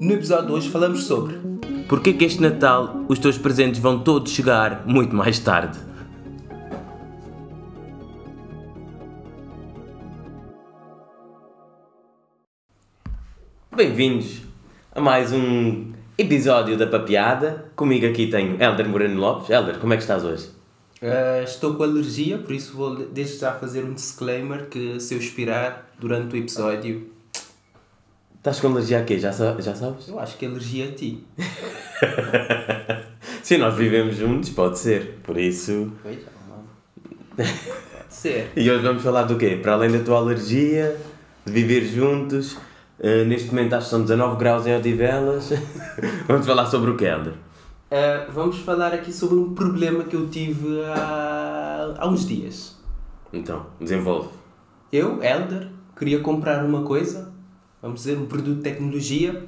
No episódio de hoje falamos sobre Porquê que este Natal os teus presentes vão todos chegar muito mais tarde? Bem-vindos a mais um episódio da Papeada. Comigo aqui tenho Helder Moreno Lopes. Helder, como é que estás hoje? Uh, estou com alergia, por isso vou desde já fazer um disclaimer que se eu expirar durante o episódio. Estás com alergia a quê? Já, já sabes? Eu acho que alergia a ti. Sim, nós vivemos juntos, pode ser. Por isso. Pois, pode ser. E hoje vamos falar do quê? Para além da tua alergia, de viver juntos, uh, neste momento acho que são 19 graus em Odivelas. vamos falar sobre o que, Helder? Uh, vamos falar aqui sobre um problema que eu tive há, há uns dias. Então, desenvolve. Eu, Elder, queria comprar uma coisa, vamos dizer, um produto de tecnologia.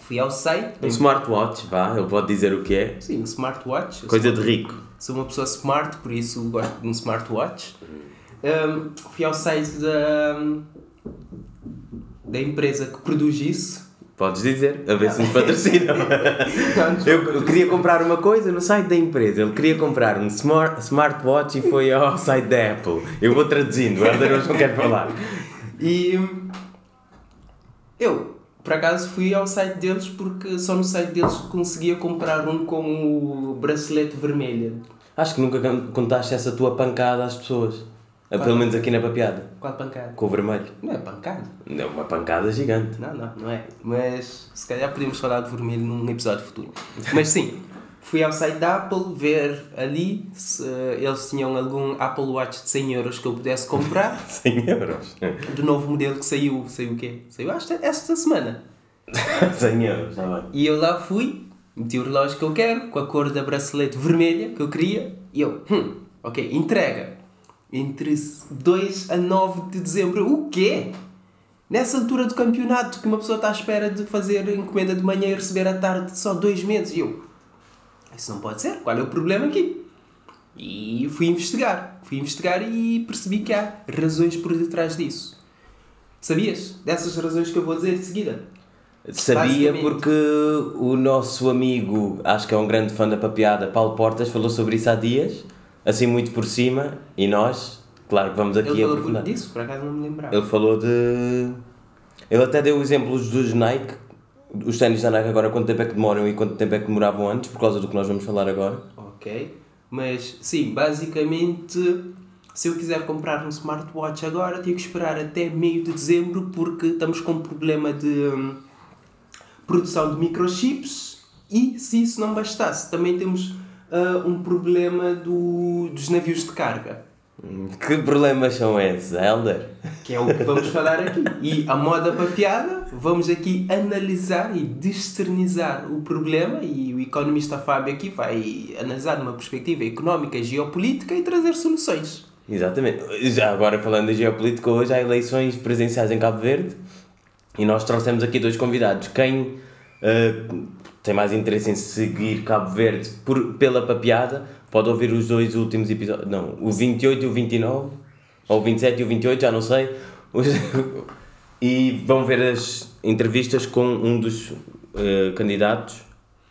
Fui ao site. Um smartwatch, vá, ele pode dizer o que é. Sim, um smartwatch. Eu Coisa sou, de rico. Sou uma pessoa smart, por isso gosto de um smartwatch. Um, fui ao site da, da empresa que produz isso. Podes dizer, a ver se nos patrocinam. eu, eu queria comprar uma coisa no site da empresa. Ele queria comprar um smart, smartwatch e foi ao site da Apple. Eu vou traduzindo, o hoje não quer falar. E eu, por acaso, fui ao site deles porque só no site deles conseguia comprar um com o bracelete vermelho. Acho que nunca contaste essa tua pancada às pessoas. Qual? Pelo menos aqui na papeada. Qual pancada? Com o vermelho. Não é pancada. Não, uma pancada gigante. Não, não, não é. Mas se calhar podemos falar de vermelho num episódio futuro. Mas sim, fui ao site da Apple ver ali se eles tinham algum Apple Watch de 100 euros que eu pudesse comprar. 100 euros? Do novo modelo que saiu. Saiu o quê? Saiu esta, esta semana. 100 euros, tá bem. E eu lá fui, meti o relógio que eu quero, com a cor da bracelete vermelha que eu queria, e eu, hum, ok, entrega. Entre 2 a 9 de dezembro. O quê? Nessa altura do campeonato que uma pessoa está à espera de fazer encomenda de manhã e receber à tarde só dois meses. E eu, isso não pode ser. Qual é o problema aqui? E fui investigar. Fui investigar e percebi que há razões por detrás disso. Sabias? Dessas razões que eu vou dizer de seguida. Sabia porque o nosso amigo, acho que é um grande fã da papeada, Paulo Portas, falou sobre isso há dias, assim muito por cima, e nós, claro que vamos aqui Ele falou aprofundar. disso, por acaso não me lembrava. Ele falou de. Ele até deu exemplos dos Nike, os ténis da Nike agora, quanto tempo é que demoram e quanto tempo é que demoravam antes, por causa do que nós vamos falar agora. Ok. Mas, sim, basicamente, se eu quiser comprar um smartwatch agora, tenho que esperar até meio de dezembro, porque estamos com um problema de hum, produção de microchips. E, se isso não bastasse, também temos uh, um problema do, dos navios de carga. Que problemas são esses, Helder? Que é o que vamos falar aqui. E a moda papeada, vamos aqui analisar e desternizar o problema e o economista Fábio aqui vai analisar numa perspectiva económica, geopolítica e trazer soluções. Exatamente. Já agora falando de geopolítica, hoje há eleições presidenciais em Cabo Verde e nós trouxemos aqui dois convidados. Quem uh, tem mais interesse em seguir Cabo Verde por, pela papeada pode ouvir os dois últimos episódios. Não, o 28 e o 29, ou o 27 e o 28, já não sei. e vão ver as entrevistas com um dos uh, candidatos,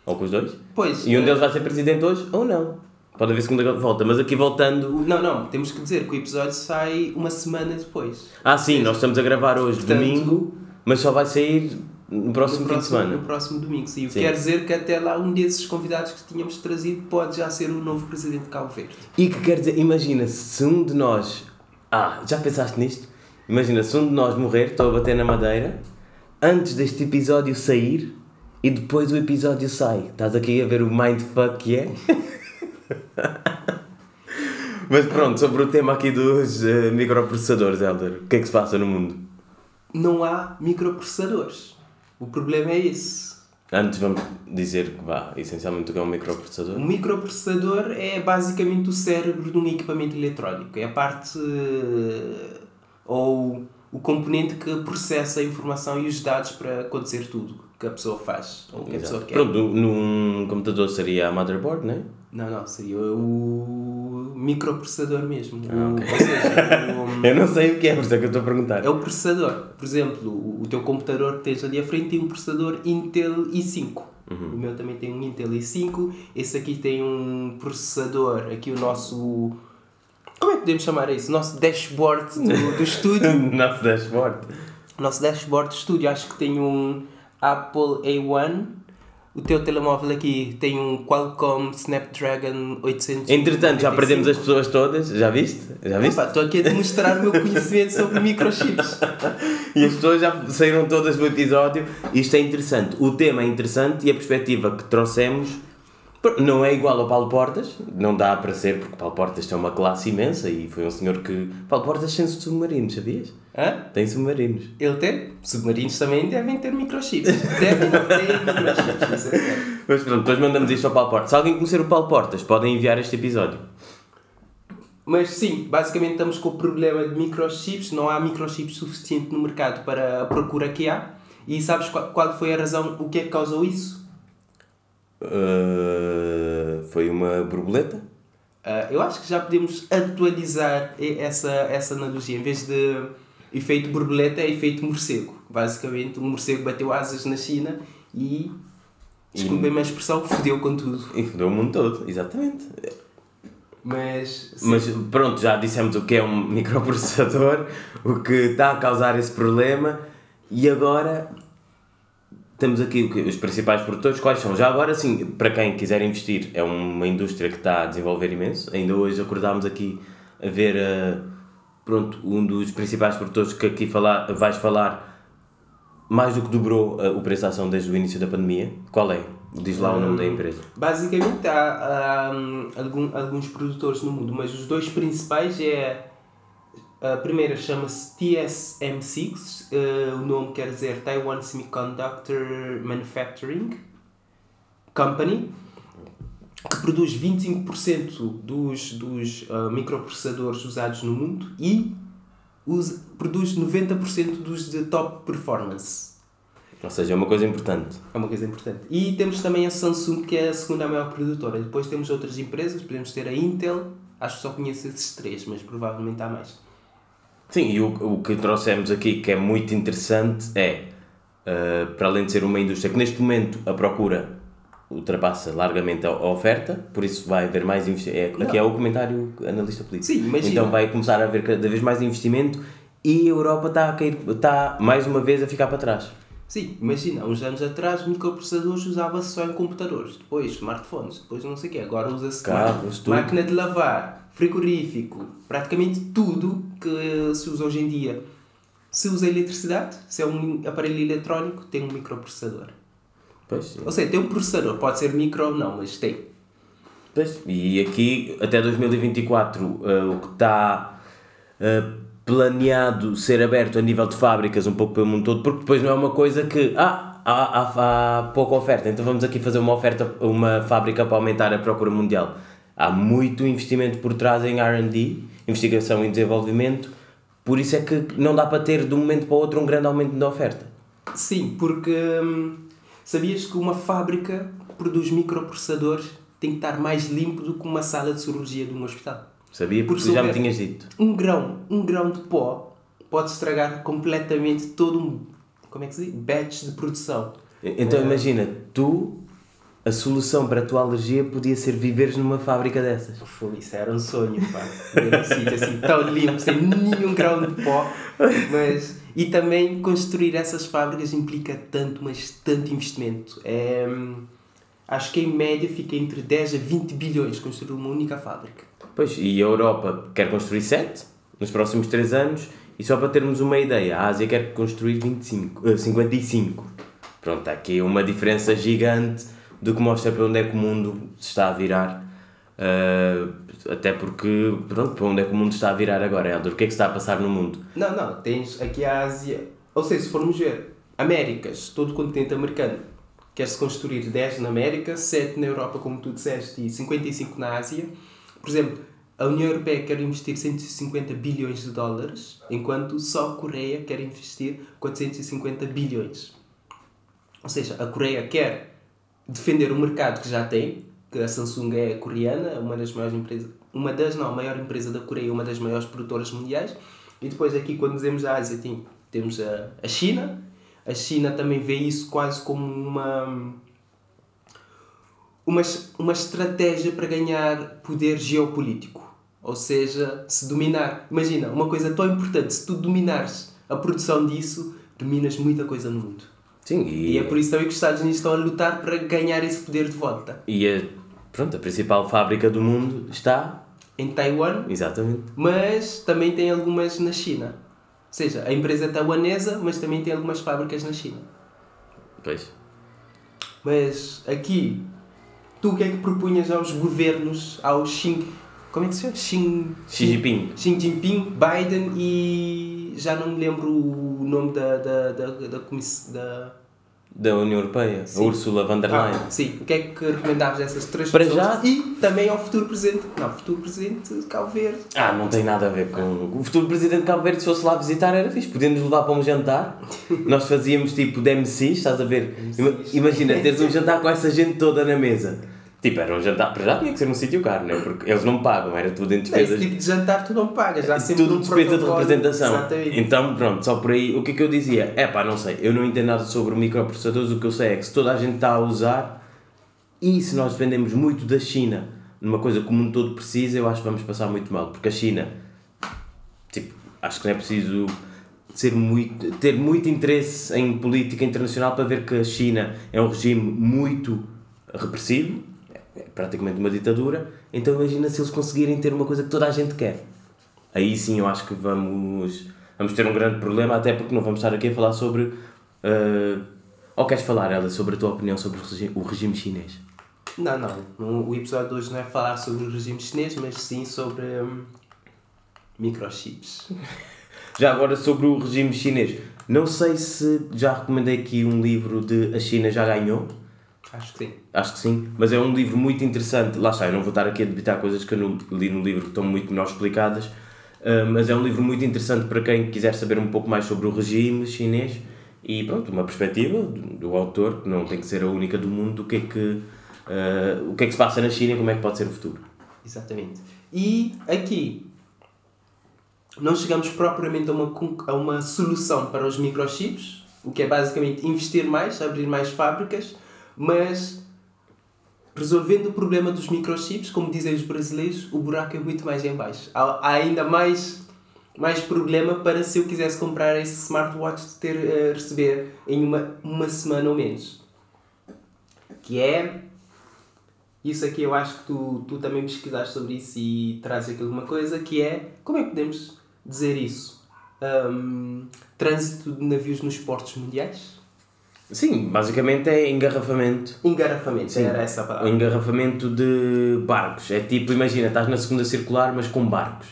ou com os dois. Pois. E um deles vai ser presidente hoje, ou não. Pode haver segunda volta, mas aqui voltando. Não, não, temos que dizer que o episódio sai uma semana depois. Ah, sim, nós estamos a gravar hoje, Portanto, domingo, mas só vai sair no próximo, no próximo fim de semana. No próximo domingo, sim. Sim. quer dizer que até lá um desses convidados que tínhamos trazido pode já ser o novo presidente de Cabo Verde. E que quer dizer, imagina se um de nós. Ah, já pensaste nisto? Imagina se um de nós morrer, estou a bater na madeira, antes deste episódio sair e depois o episódio sai. Estás aqui a ver o mindfuck que é? Mas pronto, sobre o tema aqui dos eh, microprocessadores, Helder, o que é que se passa no mundo? Não há microprocessadores. O problema é esse. Antes vamos dizer que vá, essencialmente o que é um microprocessador. Um microprocessador é basicamente o cérebro de um equipamento eletrónico. É a parte eh, ou o componente que processa a informação e os dados para acontecer tudo que a pessoa faz ou que a pessoa Exato. quer. Pronto, num computador seria a motherboard, não é? Não, não, seria o microprocessador mesmo. Ah, O- ok. Ou seja, o- Eu não sei o que é, por isso é que eu estou a perguntar. é o processador. Por exemplo, o, teu computador que tens ali à frente tem um processador Intel i5. Uhum. O meu também tem um Intel i5. Esse aqui tem um processador, aqui o nosso. Como é que podemos chamar isso? O nosso dashboard do, do estúdio. Nosso dashboard. Nosso dashboard de estúdio acho que tem um Apple A1. O teu telemóvel aqui tem um Qualcomm Snapdragon 800. Entretanto, já perdemos as pessoas todas, já viste? Já viste? Estou aqui a demonstrar o meu conhecimento sobre microchips. E as pessoas já saíram todas do episódio. Isto é interessante. O tema é interessante e a perspectiva que trouxemos não é igual ao Paulo Portas. Não dá para ser, porque Paulo Portas tem uma classe imensa e foi um senhor que. Paulo Portas tem submarinos, sabias? Hã? Tem submarinos. Ele tem? Submarinos também devem ter microchips. Devem ter microchips, é. Mas pronto, depois mandamos isto ao Paulo Portas. Se alguém conhecer o Paulo Portas, podem enviar este episódio. Mas sim, basicamente estamos com o problema de microchips. Não há microchips suficiente no mercado para a procura que há. E sabes qual, qual foi a razão, o que é que causou isso? Uh, foi uma borboleta? Ah, eu acho que já podemos atualizar essa, essa analogia. Em vez de efeito borboleta, é efeito morcego. Basicamente, um morcego bateu asas na China e, desculpem-me a expressão, fodeu com tudo. E fodeu o mundo todo, exatamente. Mas, sim. Mas pronto, já dissemos o que é um microprocessador, o que está a causar esse problema e agora temos aqui os principais produtores, quais são? Já agora sim, para quem quiser investir, é uma indústria que está a desenvolver imenso. Ainda hoje acordámos aqui a ver eh, pronto, um dos principais produtores que aqui falar, vais falar mais do que dobrou eh, o preço da ação desde o início da pandemia. Qual é? Diz lá o nome da empresa. Basicamente há, há, hum, algum, alguns produtores no mundo, mas os dois principais é a primeira chama-se TSM6, eh, o nome quer dizer Taiwan Semiconductor Manufacturing Company, que produz 25% dos, dos ah, microprocessadores usados no mundo e usa, produz 90% dos de top performance. Ou seja, é uma coisa importante. É uma coisa importante. E temos também a Samsung, que é a segunda maior produtora. Depois temos outras empresas, podemos ter a Intel, acho que só conheço esses três, mas provavelmente há mais. Sim, e o, o que trouxemos aqui que é muito interessante é, uh, para além de ser uma indústria que neste momento a procura ultrapassa largamente a, oferta, por isso vai haver mais investimento. É, aqui é o comentário analista político. Sim, imagina. Então vai começar a haver cada vez mais investimento e a Europa está a cair, está mais uma vez a ficar para trás. Sim, imagina, há uns anos atrás microprocessadores usava-se só em computadores, depois smartphones, depois não sei o quê, agora usa-se máquina de lavar, frigorífico, praticamente tudo que se usa hoje em dia. Se usa eletricidade, se é um aparelho eletrónico, tem um microprocessador. Pois, Ou seja, tem um processador, pode ser micro ou não, mas tem. Pois, e aqui até 2024 eh, o que está eh, planeado ser aberto a nível de fábricas um pouco pelo mundo todo, porque depois não é uma coisa que ah, há, há, há pouca oferta, então vamos aqui fazer uma oferta, uma fábrica para aumentar a procura mundial. Há muito investimento por trás em R&D, investigação e desenvolvimento, por isso é que não dá para ter de um momento para o outro um grande aumento da oferta. Sim, porque hum, sabias que uma fábrica que produz microprocessadores tem que estar mais limpo do que uma sala de cirurgia de um hospital. Sabia? Porque Por tu já me tinhas dito. Um grão, um grão de pó pode estragar completamente todo um, como é que se diz? Batch de produção. Então imagina, tu, a solução para a tua alergia podia ser viveres numa fábrica dessas. Foi, isso era um sonho, pá. Ver um sítio assim tão limpo, sem nenhum grão de pó. Mas, e também construir essas fábricas implica tanto, mas tanto investimento. É, acho que em média fica entre 10 a 20 bilhões construir uma única fábrica. Pois, e a Europa quer construir 7 nos próximos 3 anos, e só para termos uma ideia, a Ásia quer construir 25, eh, 55. Pronto, há aqui uma diferença gigante do que mostra para onde é que o mundo se está a virar. Eh, até porque, pronto, para onde é que o mundo está a virar agora, Helder? O que é que está a passar no mundo? Não, não, tens aqui a Ásia. Ou seja, se formos ver, Américas, todo o continente americano, quer-se construir 10 na América, 7 na Europa, como tu disseste, e 55 na Ásia. Por exemplo, a União Europeia quer investir 150 bilhões de dólares, enquanto só a Coreia quer investir 450 bilhões. Ou seja, a Coreia quer defender o mercado que já tem, que a Samsung é coreana, uma das maiores empresas, uma das não, a maior empresa da Coreia, uma das maiores produtoras mundiais. E depois aqui quando dizemos a Ásia, tem, temos a, a China. A China também vê isso quase como uma uma, uma estratégia para ganhar poder geopolítico. Ou seja, se dominar. Imagina, uma coisa tão importante, se tu dominares a produção disso, dominas muita coisa no mundo. Sim, e, E é por isso também que os Estados Unidos estão a lutar para ganhar esse poder de volta. e a, pronto, a principal fábrica do mundo está. Em Taiwan, Exatamente. mas também tem algumas na China. Ou seja, a empresa é taiwanesa, mas também tem algumas fábricas na China. Pois. Mas aqui, tu o que é que propunhas aos governos, aos Xi... Como é que se chama? Xi... Xi Jinping. Xi Jinping, Biden e... Já não me lembro o nome da... da, da, da, comiss... da... Da União Europeia, a Sim. Ursula von der Leyen. Ah, sim, o que é que recomendavas a essas três Para pessoas? já- E também ao futuro presidente. Não, futuro presidente de Cabo Verde. Ah, não tem nada a ver com. O futuro presidente de Cabo Verde, se fosse lá visitar, era fixe. Podíamos levar para um jantar. Nós fazíamos tipo de MC, estás a ver? Imagina teres um jantar com essa gente toda na mesa. Tipo, era um jantar. Para já tinha que ser num sítio caro, não é? Porque eles não pagam, era tudo em Não, esse despesas. tipo de jantar tu não pagas. Já sempre tudo um despesa de representação. Exatamente. Então, pronto, só por aí. O que é que eu dizia? É pá, não sei. Eu não entendo nada sobre microprocessadores. O que eu sei é que se toda a gente está a usar e se nós dependemos muito da China numa coisa que o mundo todo precisa, eu acho que vamos passar muito mal. Porque a China, tipo, acho que não é preciso ser muito, ter muito interesse em política internacional para ver que a China é um regime muito repressivo, praticamente uma ditadura. Então imagina se eles conseguirem ter uma coisa que toda a gente quer. Aí sim eu acho que vamos, vamos ter um grande problema, até porque não vamos estar aqui a falar sobre. Uh, ou queres falar, ela, sobre a tua opinião sobre o regime, chinês? Não, não. O episódio de hoje não é falar sobre o regime chinês, mas sim sobre hum, microchips. Já agora sobre o regime chinês, não sei se já recomendei aqui um livro de A China Já Ganhou, Acho que sim. acho que sim, mas é um livro muito interessante. Lá está, eu não vou estar aqui a debitar coisas que eu não li no livro que estão muito melhor explicadas, ah, mas é um livro muito interessante para quem quiser saber um pouco mais sobre o regime chinês e pronto, uma perspectiva do, autor, que não tem que ser a única do mundo, do que é que, ah, o que é que se passa na China e como é que pode ser o futuro. Exatamente. E aqui não chegamos propriamente a uma, a uma solução para os microchips, o que é basicamente investir mais, abrir mais fábricas, mas resolvendo o problema dos microchips, como dizem os brasileiros, o buraco é muito mais em baixo. Há, ainda mais, mais problema para se eu quisesse comprar esse smartwatch ter, eh, receber em uma, uma semana ou menos. Que é isso aqui eu acho que tu, tu também pesquisaste sobre isso e trazes aqui alguma coisa, que é, como é que podemos dizer isso? Hum, trânsito de navios nos portos mundiais? Sim, basicamente é engarrafamento. Engarrafamento, Sim. era essa a palavra. engarrafamento de barcos. É tipo, imagina, estás na segunda circular, mas com barcos.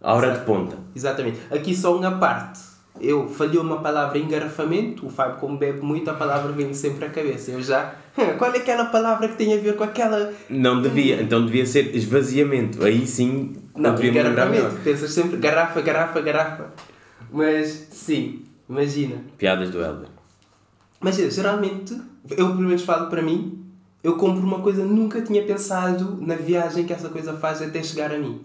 À hora de ponta. Exatamente. Aqui só uma parte. Eu falhou uma palavra engarrafamento, o Fábio como bebe muito, a palavra vem sempre à cabeça. Eu já, "Hum, qual é aquela palavra que tem a ver com aquela... Não devia, então devia ser esvaziamento. Aí sim, Não, engarrafamento. Pensas sempre garrafa, garrafa, garrafa. Mas, sim, imagina. Piadas do Helder. Mas é, geralmente, eu pelo menos falo para mim, eu compro uma coisa nunca tinha pensado na viagem que essa coisa faz até chegar a mim.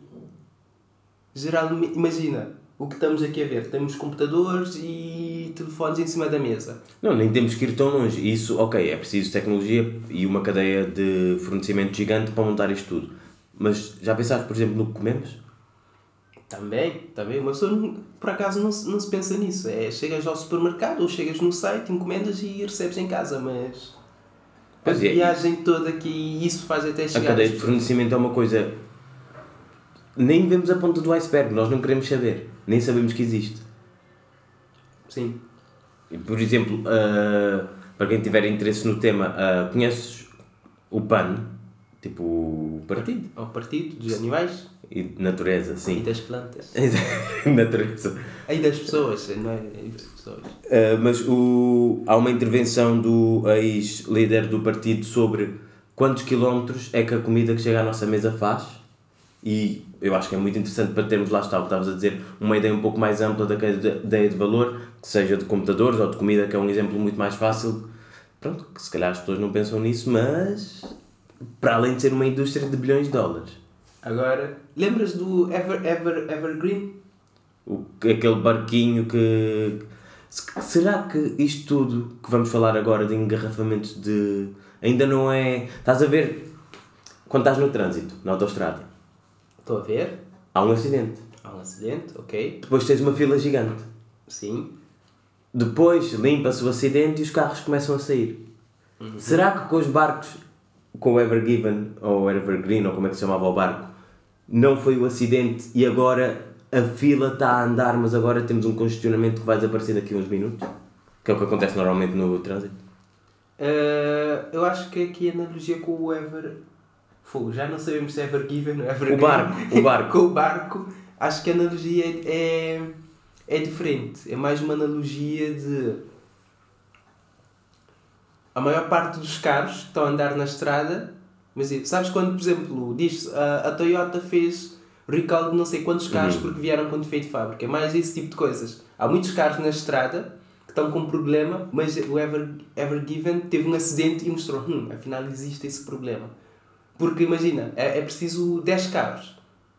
Geralmente, imagina, o que estamos aqui a ver, temos computadores e telefones em cima da mesa. Não, nem temos que ir tão longe. Isso, ok, é preciso tecnologia e uma cadeia de fornecimento gigante para montar isto tudo. Mas já pensaste, por exemplo, no que comemos? Também, também, uma pessoa por acaso não, se- não se pensa nisso. É, chegas ao supermercado ou chegas no site, encomendas e recebes em casa, mas Pois a é. viagem toda que isso faz até A chegar. cadeia às de fornecimento é uma coisa. Nem vemos a ponta do iceberg, nós não queremos saber. Nem sabemos que existe. Sim. Por exemplo, ah, para quem tiver interesse no tema, ah, conheces o PAN, tipo o partido, Ao partido dos animais e de natureza, e sim. das plantas. natureza. E das pessoas, não é? E das pessoas. Uh, mas o, há uma intervenção do ex-líder do partido sobre quantos quilómetros é que a comida que chega à nossa mesa faz e eu acho que é muito interessante para termos lá está o que estavas a dizer uma ideia um pouco mais ampla da cadeia de valor que seja de computadores ou de comida que é um exemplo muito mais fácil pronto, que se calhar as pessoas não pensam nisso mas para além de ser uma indústria de bilhões de dólares. Agora, lembras do Ever, Ever, Evergreen? O, aquele barquinho que. se- Será que isto tudo que vamos falar agora de engarrafamentos de. ainda não é. Estás a ver quando estás no trânsito, na autostrada, Estou a ver. há um acidente. Há um acidente, ok. Depois tens uma fila gigante. Sim. Depois limpa-se o acidente e os carros começam a sair. Será que com os barcos, com o Evergiven ou Evergreen, ou como é que se chamava o barco, não foi o acidente e agora a fila está a andar, mas agora temos um congestionamento que vai desaparecer daqui a uns minutos? Que é o que acontece normalmente no trânsito. Eh, eu acho que aqui a analogia com o Ever. Fogo, já não sabemos se é Evergiven ou Evergreen. O barco, o barco. com o barco, acho que a analogia é, é diferente. É mais uma analogia de. A maior parte dos carros que estão a andar na estrada. Mas e, sabes quando, por exemplo, diz a, a Toyota fez recall de não sei quantos carros Uhum. porque vieram com defeito de fábrica. É mais esse tipo de coisas. Há muitos carros na estrada que estão com problema, mas o Ever, Evergiven teve um acidente e mostrou: hum, afinal existe esse problema. Porque imagina, é, é preciso 10 carros.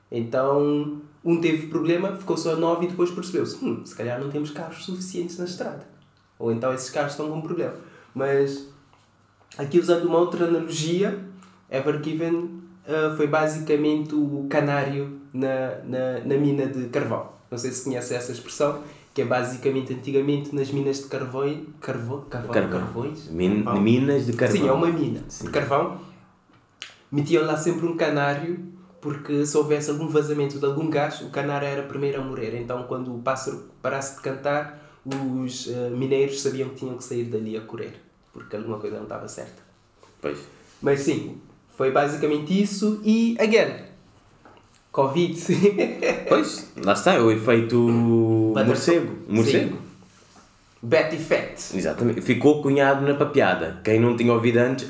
Então, um teve problema, ficou só 9 e depois percebeu-se: hum, se calhar não temos carros suficientes na estrada. Ou então esses carros estão com problema. Mas, aqui usando uma outra analogia, Evergiven ah, foi basicamente o canário na, na, na mina de carvão. Não sei se conhece essa expressão, que é basicamente antigamente nas minas de carvão. Carvão? Carvão? Carvão. Carvões? Min- Carvão. minas de carvão. Sim, é uma mina Sim. de carvão. Metiam lá sempre um canário, porque se houvesse algum vazamento de algum gás, o canário era o primeiro a morrer. Então, quando o pássaro parasse de cantar, os eh, mineiros sabiam que tinham que sair dali a correr, porque alguma coisa não estava certa. Pois. Mas sim, foi basicamente isso. E, again, Covid. Pois, lá está, é o efeito morcego. Morcego. Sim. Bat Effect. Exatamente. Ficou cunhado na papeada. Quem não tinha ouvido antes,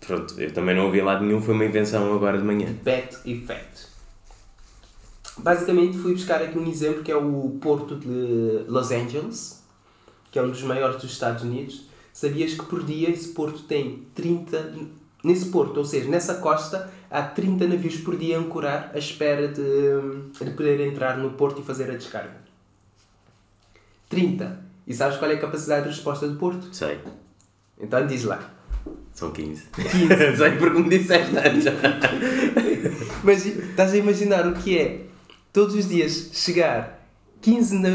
pronto, eu também não ouvi lado nenhum, foi uma invenção agora de manhã. Bat Effect. Basicamente fui buscar aqui um exemplo que é o Porto de Los Angeles, que é um dos maiores dos Estados Unidos. Sabias que por dia esse porto tem 30. Nesse porto, ou seja, nessa costa, há 30 navios por dia a ancorar à espera de, de poder entrar no porto e fazer a descarga. 30. E sabes qual é a capacidade de resposta do porto? Sei, Então diz lá. são 15. 15. Sei porque me disseste antes. Mas estás a imaginar o que é todos os dias chegar 15 na-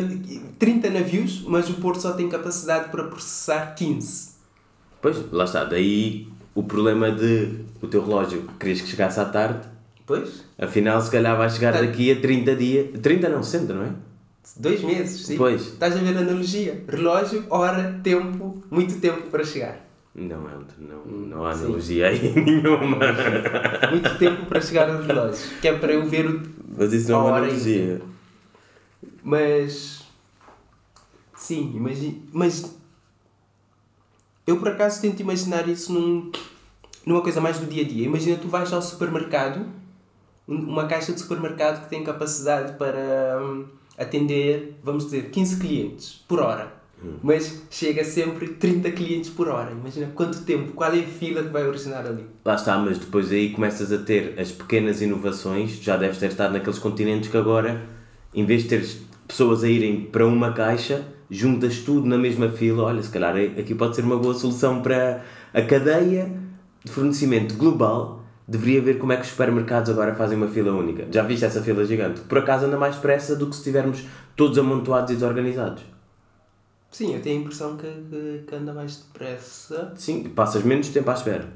30 navios, mas o Porto só tem capacidade para processar 15. Pois, lá está. Daí o problema de o teu relógio querias que chegasse à tarde, Pois? afinal se calhar vai chegar Tá. daqui a 30 dias. 30 não, 60, não é? Dois meses, sim. Pois. Estás a ver a analogia? Relógio, hora, tempo, muito tempo para chegar. Não, é, não, não há Sim. analogia aí nenhuma. Muito tempo para chegar ao relógio. Que é para eu ver o. Mas isso não é uma analogia. Mas. Sim, imagina. Mas. Eu por acaso tento imaginar isso num, numa coisa mais do dia a dia. Imagina tu vais ao supermercado, um- uma caixa de supermercado que tem capacidade para hum, atender, vamos dizer, 15 clientes por hora. Mas chega sempre 30 clientes por hora. Imagina quanto tempo, qual é a fila que vai originar ali. Lá está, mas depois aí começas a ter as pequenas inovações, já deves ter estado naqueles continentes que agora, em vez de teres pessoas a irem para uma caixa, juntas tudo na mesma fila, olha, se calhar aqui pode ser uma boa solução para a cadeia de fornecimento global, deveria ver como é que os supermercados agora fazem uma fila única. Já viste essa fila gigante? Por acaso anda mais depressa do que se estivermos todos amontoados e desorganizados. Sim, eu tenho a impressão que, que, que anda mais depressa. Sim, passas menos tempo à espera.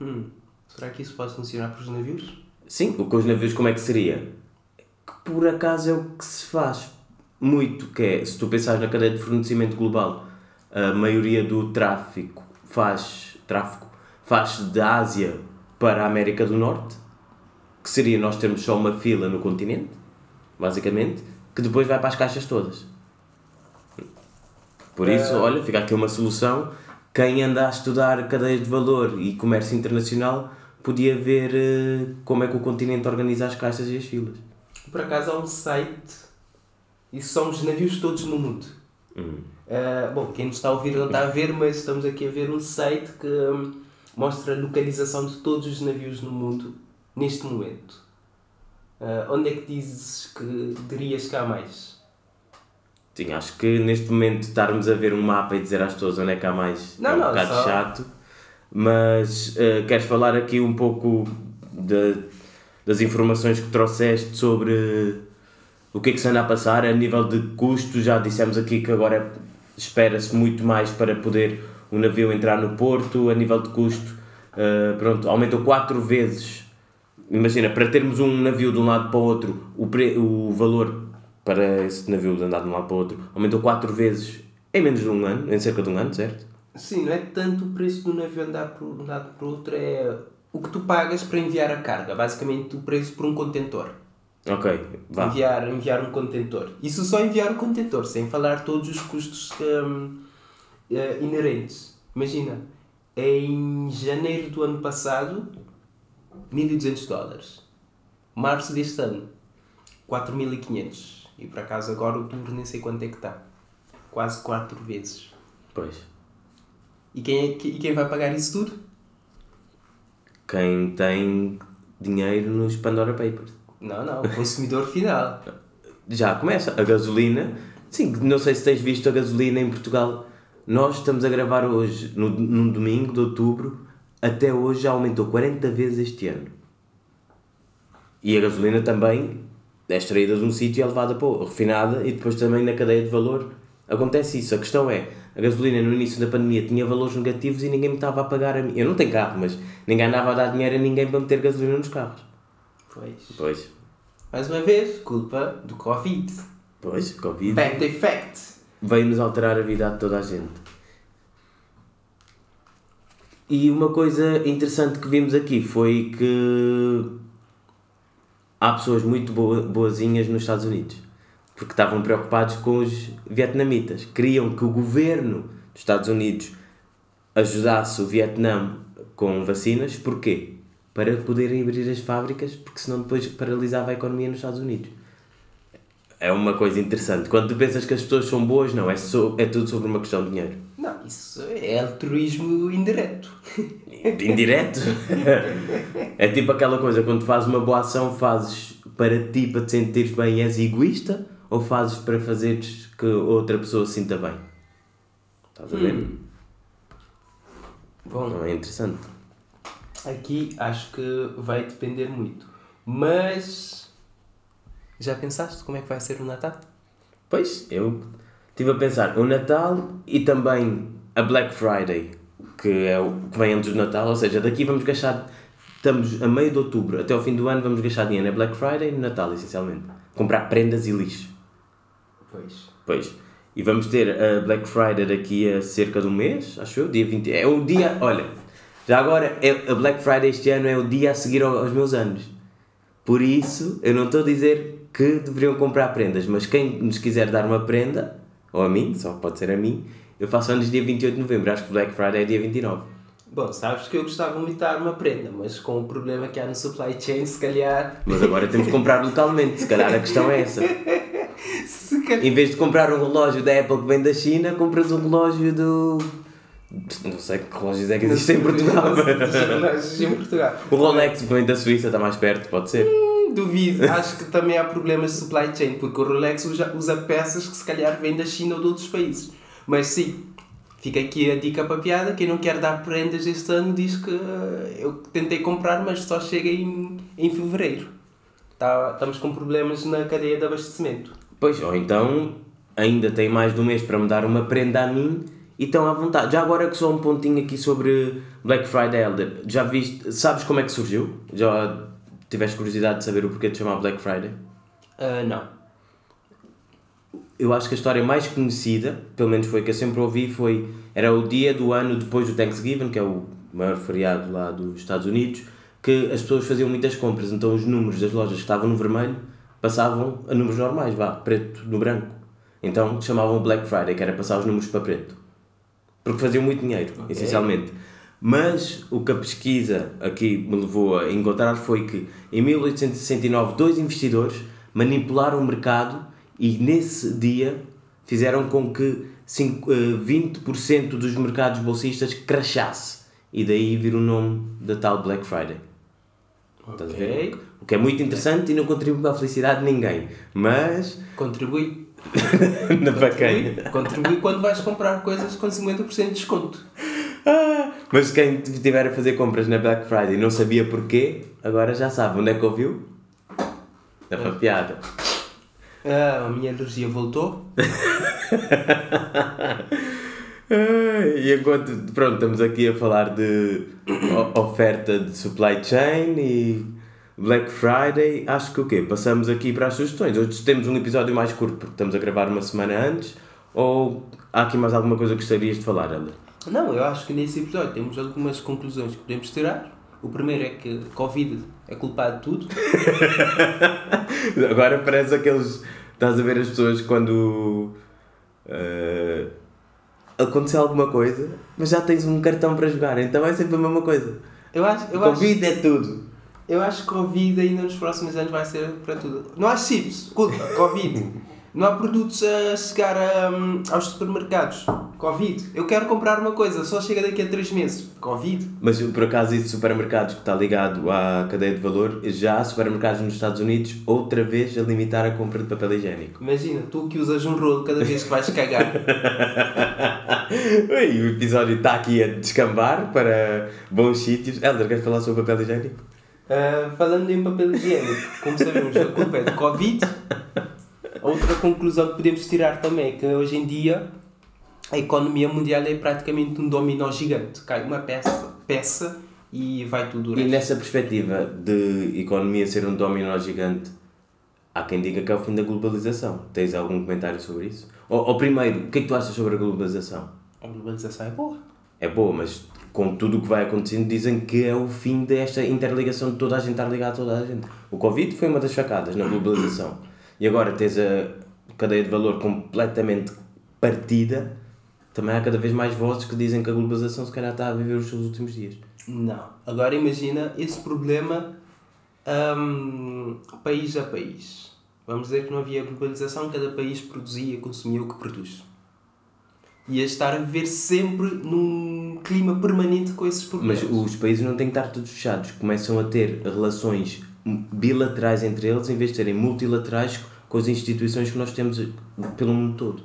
Hum, será que isso pode funcionar para os navios? Sim, com os navios como é que seria? Por acaso é o que se faz muito, que é, se tu pensares na cadeia de fornecimento global, a maioria do tráfico faz, tráfico faz da Ásia para a América do Norte, que seria nós termos só uma fila no continente, basicamente, que depois vai para as caixas todas. Por isso, Eh. olha, fica aqui uma solução. Quem anda a estudar cadeias de valor e comércio internacional podia ver eh, como é que o continente organiza as caixas e as filas. Por acaso há um site, isso são os navios todos no mundo. Hum. Ah, bom, quem nos está a ouvir não está a ver, mas estamos aqui a ver um site que hum, mostra a localização de todos os navios no mundo neste momento. Uh, onde é que dizes que dirias que há mais? Sim, acho que neste momento estarmos a ver um mapa e dizer às pessoas onde é que há mais Não, é um não, bocado só- chato. Mas uh, queres falar aqui um pouco da- das informações que trouxeste sobre o que é que se anda a passar a nível de custo? Já dissemos aqui que agora espera-se muito mais para poder o navio entrar no porto, a nível de custo, uh, pronto, aumentou quatro vezes. Imagina, para termos um navio de um lado para o outro, o, pre, o valor para esse navio de andar de um lado para o outro aumentou quatro vezes em menos de um ano, em cerca de um ano, certo? Sim, não é tanto o preço do navio andar por um lado para o outro, é o que tu pagas para enviar a carga. Basicamente, o preço por um contentor. Ok, vá. Enviar, enviar um contentor. Isso só enviar o contentor, sem falar todos os custos hum, eh, inerentes. Imagina, em janeiro do ano passado, 1200 dólares. Março deste ano, 4500. E por acaso agora outubro nem sei quanto é que está. Quase 4 vezes. Pois. E quem, é, e quem vai pagar isso tudo? Quem tem dinheiro nos Pandora Papers. Não, não, o consumidor final. Já começa. A gasolina. Sim, não sei se tens visto a gasolina em Portugal. Nós estamos a gravar hoje, no, num domingo de outubro. Até hoje já aumentou 40 vezes este ano. E a gasolina também é extraída de um sítio e é levada para o refinada e depois também na cadeia de valor acontece isso. A questão é, a gasolina no início da pandemia tinha valores negativos e ninguém me estava a pagar a mim. Eu não tenho carro, mas ninguém andava a dar dinheiro a ninguém para meter gasolina nos carros. Pois. Pois, Mais uma vez, culpa do Covid. pois, Covid Back effect. veio-nos alterar a vida de toda a gente. E uma coisa interessante que vimos aqui foi que há pessoas muito boa, boazinhas nos Estados Unidos porque estavam preocupados com os vietnamitas. Queriam que o governo dos Estados Unidos ajudasse o Vietnã com vacinas. Porquê? Para poderem abrir as fábricas, porque senão depois paralisava a economia nos Estados Unidos. É uma coisa interessante. Quando tu pensas que as pessoas são boas, não, é, so, é tudo sobre uma questão de dinheiro. Não, isso é altruísmo indireto. Indireto. é tipo aquela coisa, quando tu fazes uma boa ação, fazes para ti, para te sentires bem, és egoísta, ou fazes para fazeres que outra pessoa se sinta bem? Estás a ver? Bom, Não é interessante. aqui acho que vai depender muito. Mas. Já pensaste como é que vai ser o Natal? Pois, eu estive a pensar, o Natal e também a Black Friday, que é o que vem antes do Natal, ou seja, daqui vamos gastar, estamos a meio de outubro, até ao fim do ano vamos gastar dinheiro na Black Friday e no Natal, essencialmente. Comprar prendas e lixo. Pois. Pois. E vamos ter a Black Friday daqui a cerca de um mês, acho eu, dia 20. É o dia, olha, já agora, é, a Black Friday este ano é o dia a seguir ao- aos meus anos. Por isso, eu não estou a dizer que deveriam comprar prendas, mas quem nos quiser dar uma prenda, ou a mim, só pode ser a mim, eu faço anos dia 28 de novembro, acho que Black Friday é dia 29. Bom, sabes que eu gostava muito de dar uma prenda, mas com o problema que há no supply chain, se calhar. Mas agora temos que comprar localmente, se calhar a questão é essa. Calhar. Em vez de comprar um relógio da Apple que vem da China, compras um relógio do. Não sei que relógios é que existem em Portugal. Em Portugal. O Rolex vem da Suíça está mais perto, pode ser. Hum, Duvido. Acho que também há problemas de supply chain, porque o Rolex usa, usa peças que se calhar vêm da China ou de outros países. Mas sim, fica aqui a dica para a piada. Quem não quer dar prendas este ano diz que eh, eu tentei comprar, mas só chega em, em fevereiro. Tá, estamos com problemas na cadeia de abastecimento. Pois, ou então ainda tem mais de um mês para me dar uma prenda a mim e estão à vontade. Já agora que só um pontinho aqui sobre Black Friday Elder. Já viste, sabes como é que surgiu? Já tiveste curiosidade de saber o porquê de chamar Black Friday? Ah, não. Eu acho que a história mais conhecida, pelo menos foi a que eu sempre ouvi, foi era o dia do ano depois do Thanksgiving, que é o maior feriado lá dos Estados Unidos, que as pessoas faziam muitas compras, então os números das lojas que estavam no vermelho passavam a números normais, vá, preto no branco. Então chamavam Black Friday, que era passar os números para preto. Porque faziam muito dinheiro, Ok. essencialmente. Mas o que a pesquisa aqui me levou a encontrar foi que em 1869 dois investidores manipularam o mercado e nesse dia fizeram com que cinco- eh, 20% dos mercados bolsistas crachasse. e daí vir o nome da tal Black Friday. Estás a ver? O que é muito interessante e não contribui para a felicidade de ninguém. Mas, Contribui. para quem? Contribui, contribui quando vais comprar coisas com 50% de desconto. Ah, mas quem estiver a fazer compras na Black Friday e não sabia porquê, agora já sabe onde é que ouviu? Na papiada. Ah, a minha alergia voltou. Ah, E enquanto pronto, estamos aqui a falar de oferta de supply chain e Black Friday, acho que o quê? Passamos aqui para as sugestões. Hoje temos um episódio mais curto porque estamos a gravar uma semana antes. Ou há aqui mais alguma coisa que gostarias de falar, Helder? Não, eu acho que nesse episódio temos algumas conclusões que podemos tirar. O primeiro é que Covid é culpado de tudo. Agora parece aqueles. Estás a ver as pessoas quando. ah, aconteceu alguma coisa, mas já tens um cartão para jogar, então é sempre a mesma coisa. Eu acho, eu acho, Covid é tudo. Eu acho que Covid ainda nos próximos anos vai ser para tudo. Não há chips, culpa, Covid. Não há produtos a chegar a, hum, aos supermercados. Covid. Eu quero comprar uma coisa, só chega daqui a 3 meses. Covid. Mas por acaso isso de supermercados que está ligado à cadeia de valor, já há supermercados nos Estados Unidos outra vez a limitar a compra de papel higiênico. Imagina, tu que usas um rolo cada vez que vais cagar. Ui, o episódio está aqui a descambar para bons sítios. Helder, queres falar sobre papel higiênico? Ah, falando em papel higiênico, como sabemos, a culpa é do Covid. Outra conclusão que podemos tirar também é que hoje em dia a economia mundial é praticamente um dominó gigante. Cai uma peça, peça e vai tudo o E resto. nessa perspectiva de economia ser um dominó gigante, há quem diga que é o fim da globalização. Tens algum comentário sobre isso? Ou, ou primeiro, o que é que tu achas sobre a globalização? A globalização é boa. É boa, mas com tudo o que vai acontecendo dizem que é o fim desta interligação de toda a gente estar ligada a toda a gente. O Covid foi uma das facadas na globalização. E agora tens a cadeia de valor completamente partida. Também há cada vez mais vozes que dizem que a globalização se calhar está a viver os seus últimos dias. Não. Agora imagina esse problema hum, país a país. Vamos dizer que não havia globalização, cada país produzia, consumia o que produz. Ia estar a viver sempre num clima permanente com esses problemas. Mas os países não têm que estar todos fechados. Começam a ter relações bilaterais entre eles em vez de serem multilaterais com as instituições que nós temos pelo mundo todo.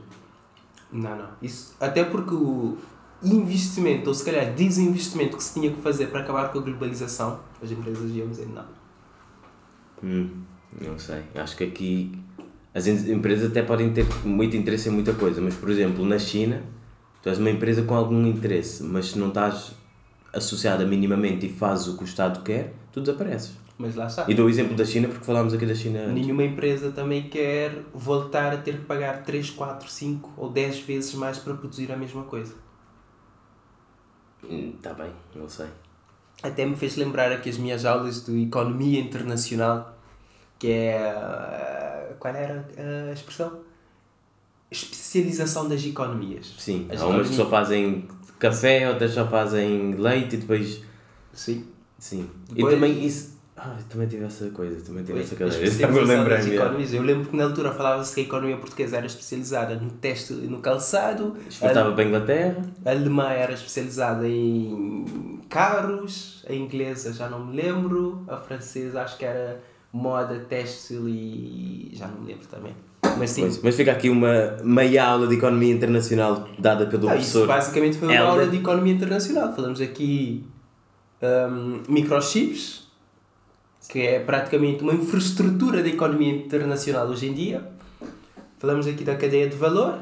Não, não. Isso, até porque o investimento, ou se calhar desinvestimento que se tinha que fazer para acabar com a globalização, as empresas iam dizer não. Hum, não sei. Acho que aqui as em- empresas até podem ter muito interesse em muita coisa, mas por exemplo, na China, tu és uma empresa com algum interesse, mas se não estás associada minimamente e fazes o que o Estado quer, tu desapareces. Mas lá está. E dou o exemplo da China porque falámos aqui da China antes. Nenhuma empresa também quer voltar a ter que pagar 3, 4, 5 ou 10 vezes mais para produzir a mesma coisa. Está bem, não sei. Até me fez lembrar aqui as minhas aulas de economia internacional, que é. ah, Qual era a expressão? Especialização das economias. Sim, As há umas que só fazem café, outras só fazem leite e depois. Sim. Sim. Depois- E também isso. Ah, também tive essa coisa, também tive essa A cadeira. especialização Agora das lembrei-me. é. economias. Eu lembro que na altura falava-se que a economia portuguesa era especializada no teste e no calçado, Exportava para a Inglaterra. a alemã era especializada em carros, a inglesa já não me lembro, a francesa acho que era moda, têxtil e já não me lembro também. Mas sim, Pois, mas fica aqui uma meia aula de economia internacional dada pelo Ah, isso professor. basicamente foi uma Helder. aula de economia internacional. Falamos aqui um, microchips, que é praticamente uma infraestrutura da economia internacional hoje em dia. Falamos aqui da cadeia de valor,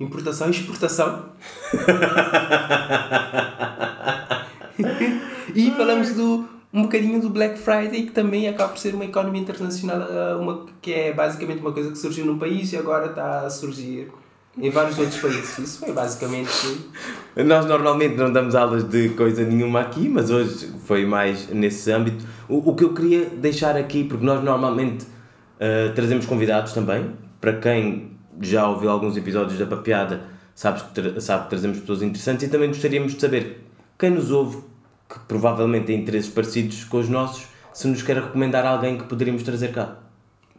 importação e exportação. e falamos do, um bocadinho do Black Friday, que também acaba por ser uma economia internacional, ah, uma, que é basicamente uma coisa que surgiu num país e agora está a surgir em vários outros países. Isso foi basicamente. Nós normalmente não damos aulas de coisa nenhuma aqui, mas hoje foi mais nesse âmbito. O, o que eu queria deixar aqui, porque nós normalmente ah, trazemos convidados também, para quem já ouviu alguns episódios da Papeada, sabes que tra- sabe que trazemos pessoas interessantes e também gostaríamos de saber quem nos ouve, que provavelmente tem interesses parecidos com os nossos, se nos quer recomendar alguém que poderíamos trazer cá.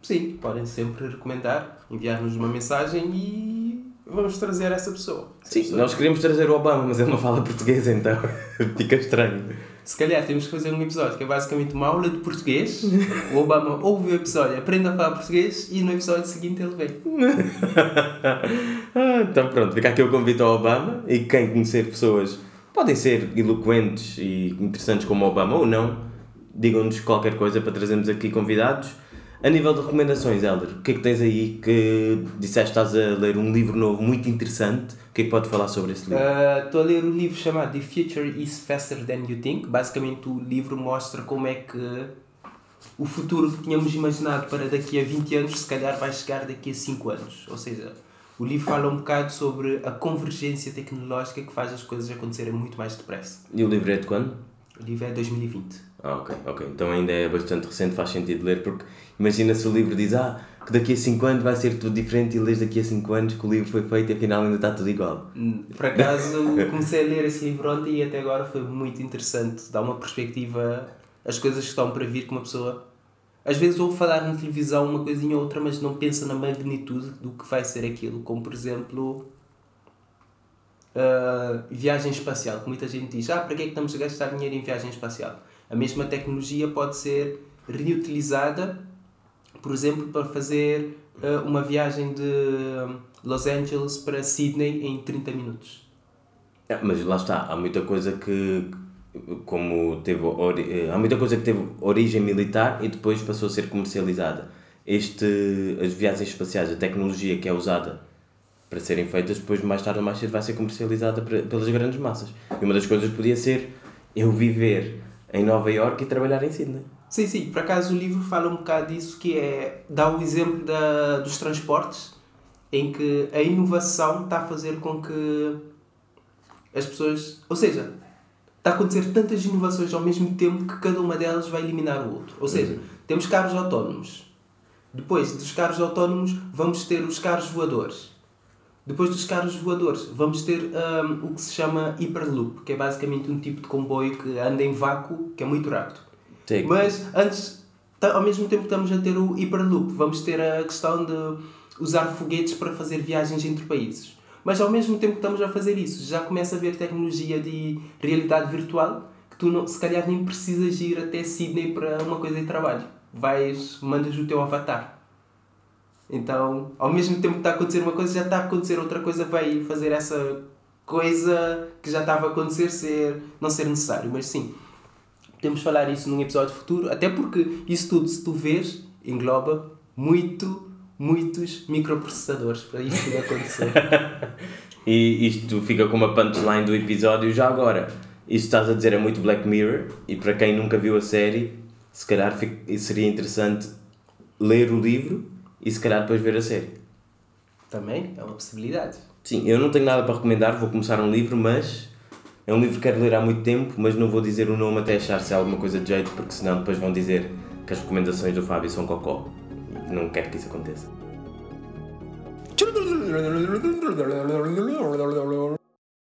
Sim, podem sempre recomendar, enviar-nos uma mensagem e vamos trazer essa pessoa. Essa Sim, pessoa. nós queríamos trazer o Obama, mas ele não fala português, então fica estranho. Se calhar temos que fazer um episódio que é basicamente uma aula de português. O Obama ouve o episódio, aprende a falar português e no episódio seguinte ele vem. Ah, então pronto, fica aqui o convite ao Obama e quem conhecer pessoas podem ser eloquentes e interessantes como Obama ou não, digam-nos qualquer coisa para trazermos aqui convidados. A nível de recomendações, Helder, o que é que tens aí que disseste estás a ler um livro novo muito interessante? O que é que podes falar sobre esse livro? Ah, Estou a ler um livro chamado The Future is Faster Than You Think. Basicamente, o livro mostra como é que o futuro que tínhamos imaginado para daqui a 20 anos, se calhar vai chegar daqui a 5 anos. Ou seja, o livro fala um bocado sobre a convergência tecnológica que faz as coisas acontecerem muito mais depressa. E o livro é de quando? O livro é 2020. Ah, ok, ok. Então ainda é bastante recente, faz sentido ler, porque imagina se o livro diz ah, que daqui a 5 anos vai ser tudo diferente e lês daqui a 5 anos que o livro foi feito e afinal ainda está tudo igual. Hum, Por acaso comecei a ler esse livro ontem e até agora foi muito interessante. Dá uma perspectiva as coisas que estão para vir que uma pessoa. Às vezes ouve falar na televisão uma coisinha ou outra, mas não pensa na magnitude do que vai ser aquilo. Como por exemplo. ah, viagem espacial, que muita gente diz, ah, para que é que estamos a gastar dinheiro em viagem espacial? A mesma tecnologia pode ser reutilizada, por exemplo, para fazer ah, uma viagem de Los Angeles para Sydney em 30 minutos. Ah, Mas lá está, há muita coisa que como teve ori- eh, há muita coisa que teve origem militar e depois passou a ser comercializada. Este, as viagens espaciais, a tecnologia que é usada para serem feitas, depois mais tarde ou mais cedo vai ser comercializada pelas grandes massas. E uma das coisas podia ser eu viver em Nova York e trabalhar em Sydney. Sim, sim, por acaso o livro fala um bocado disso, que é, dá o exemplo da, dos transportes, em que a inovação está a fazer com que as pessoas, ou seja, está a acontecer tantas inovações ao mesmo tempo que cada uma delas vai eliminar o outro. Ou seja, temos carros autónomos. Depois dos carros autónomos vamos ter os carros voadores. Depois dos carros voadores vamos ter hum, o que se chama Hyperloop, que é basicamente um tipo de comboio que anda em vácuo, que é muito rápido. Sim. Mas antes, ao mesmo tempo que estamos a ter o Hyperloop, vamos ter a questão de usar foguetes para fazer viagens entre países. Mas ao mesmo tempo que estamos a fazer isso, já começa a haver tecnologia de realidade virtual que tu não, se calhar nem precisas ir até Sydney para uma coisa de trabalho. Vais, mandas o teu avatar. Então, ao mesmo tempo que está a acontecer uma coisa, já está a acontecer outra coisa, vai fazer essa coisa que já estava a acontecer ser, não ser necessário. Mas sim, podemos falar isso num episódio futuro, até porque isso tudo, se tu vês, engloba muito, muitos microprocessadores para isto tudo acontecer. E isto fica como a punchline do episódio já agora. Isto estás a dizer é muito Black Mirror e para quem nunca viu a série, se calhar seria interessante ler o livro e se calhar depois ver a série. Também é uma possibilidade. Sim, eu não tenho nada para recomendar, vou começar um livro, mas é um livro que quero ler há muito tempo, mas não vou dizer o nome até achar se há alguma coisa de jeito, porque senão depois vão dizer que as recomendações do Fábio são cocó. Não quero que isso aconteça.